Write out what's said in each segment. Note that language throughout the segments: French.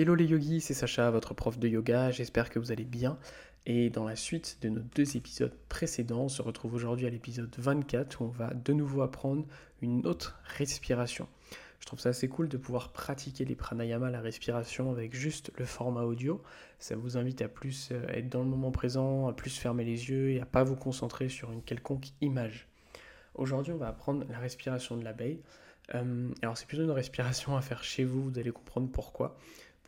Hello les yogis, c'est Sacha, votre prof de yoga, j'espère que vous allez bien. Et dans la suite de nos deux épisodes précédents, on se retrouve aujourd'hui à l'épisode 24 où on va de nouveau apprendre une autre respiration. Je trouve ça assez cool de pouvoir pratiquer les pranayama, la respiration avec juste le format audio. Ça vous invite à plus euh, être dans le moment présent, à plus fermer les yeux et à pas vous concentrer sur une quelconque image. Aujourd'hui, on va apprendre la respiration de l'abeille. Euh, alors c'est plutôt une respiration à faire chez vous, vous allez comprendre pourquoi.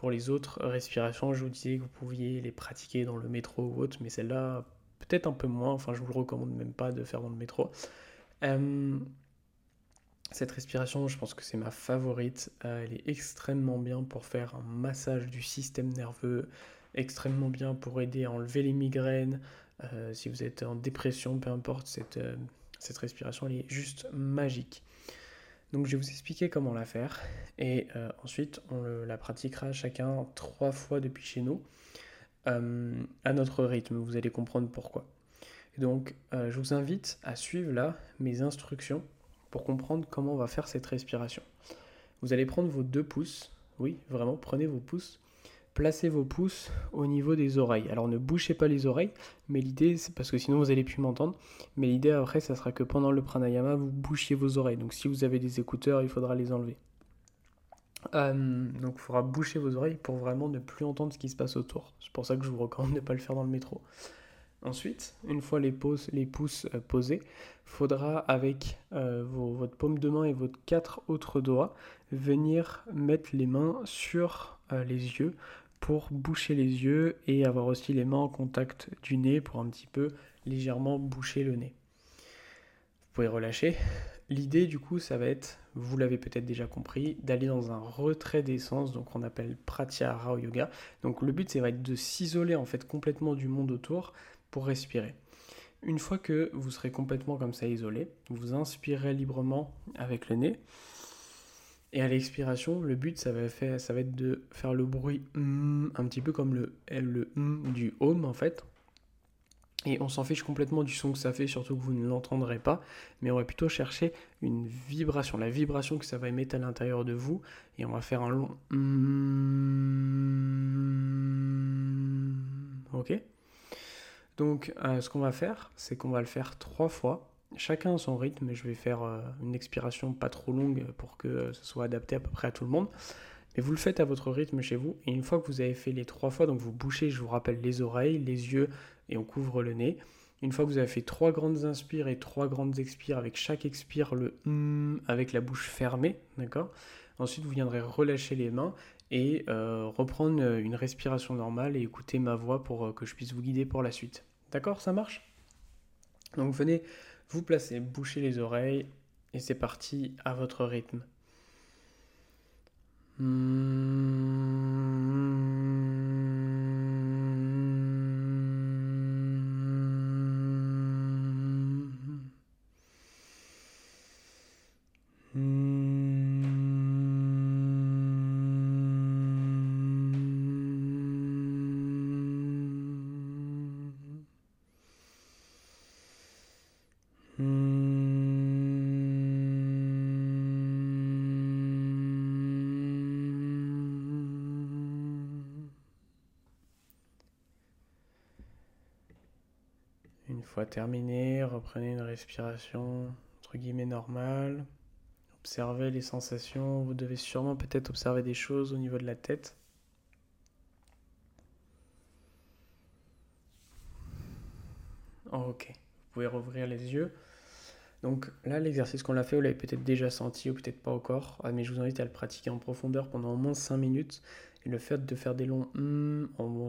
Pour les autres respirations, je vous disais que vous pouviez les pratiquer dans le métro ou autre, mais celle-là, peut-être un peu moins, enfin je vous le recommande même pas de faire dans le métro. Euh, cette respiration, je pense que c'est ma favorite. Euh, elle est extrêmement bien pour faire un massage du système nerveux, extrêmement bien pour aider à enlever les migraines. Euh, si vous êtes en dépression, peu importe, cette, cette respiration, elle est juste magique. Donc je vais vous expliquer comment la faire et euh, ensuite on la pratiquera chacun trois fois depuis chez nous euh, à notre rythme. Vous allez comprendre pourquoi. donc euh, je vous invite à suivre là mes instructions pour comprendre comment on va faire cette respiration. Vous allez prendre vos deux pouces, oui vraiment prenez vos pouces placez vos pouces au niveau des oreilles. Alors ne bouchez pas les oreilles, mais l'idée, c'est parce que sinon vous allez plus m'entendre, mais l'idée après, ça sera que pendant le pranayama, vous bouchiez vos oreilles. Donc si vous avez des écouteurs, il faudra les enlever. Euh, donc il faudra boucher vos oreilles pour vraiment ne plus entendre ce qui se passe autour. C'est pour ça que je vous recommande de ne pas le faire dans le métro. Ensuite, une fois les, pouces, euh, posés, faudra avec euh, votre paume de main et votre quatre autres doigts venir mettre les mains sur les yeux pour boucher les yeux et avoir aussi les mains en contact du nez pour un petit peu légèrement boucher le nez. Vous pouvez relâcher. L'idée du coup ça va être, vous l'avez peut-être déjà compris, d'aller dans un retrait d'essence, donc on appelle Pratyahara Yoga. Donc le but c'est va de s'isoler en fait complètement du monde autour pour respirer. Une fois que vous serez complètement comme ça isolé, vous inspirez librement avec le nez. Et à l'expiration, le but, ça va, faire, ça va être de faire le bruit mm, un petit peu comme le, le mm du home en fait. Et on s'en fiche complètement du son que ça fait, surtout que vous ne l'entendrez pas. Mais on va plutôt chercher une vibration, la vibration que ça va émettre à l'intérieur de vous. Et on va faire un long mm. Ok? Donc, euh, ce qu'on va faire, c'est qu'on va le faire trois fois chacun son rythme. Je vais faire euh, une expiration pas trop longue pour que ce soit adapté à peu près à tout le monde. Mais vous le faites à votre rythme chez vous. Et une fois que vous avez fait les trois fois, donc vous bouchez, je vous rappelle, les oreilles, les yeux et on couvre le nez. Une fois que vous avez fait trois grandes inspires et trois grandes expires, avec chaque expire le mm, avec la bouche fermée, d'accord? Ensuite, vous viendrez relâcher les mains et euh, reprendre une respiration normale et écouter ma voix pour euh, que je puisse vous guider pour la suite. D'accord? Ça marche? Donc venez vous placez, bouchez les oreilles et c'est parti à votre rythme. Une terminé, reprenez une respiration entre guillemets normale. Observez les sensations. Vous devez sûrement peut-être observer des choses au niveau de la tête. ok, vous pouvez rouvrir les yeux. Donc là, l'exercice qu'on l'a fait, vous l'avez peut-être déjà senti ou peut-être pas encore, ah, mais je vous invite à le pratiquer en profondeur pendant au moins 5 minutes. Le fait de faire des longs hum en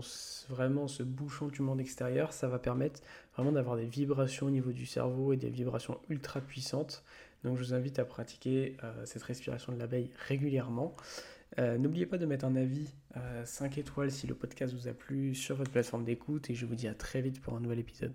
vraiment se bouchant du monde extérieur, ça va permettre vraiment d'avoir des vibrations au niveau du cerveau et des vibrations ultra puissantes. Donc je vous invite à pratiquer euh, cette respiration de l'abeille régulièrement. Euh, n'oubliez pas de mettre un avis 5 euh, étoiles si le podcast vous a plu sur votre plateforme d'écoute et je vous dis à très vite pour un nouvel épisode.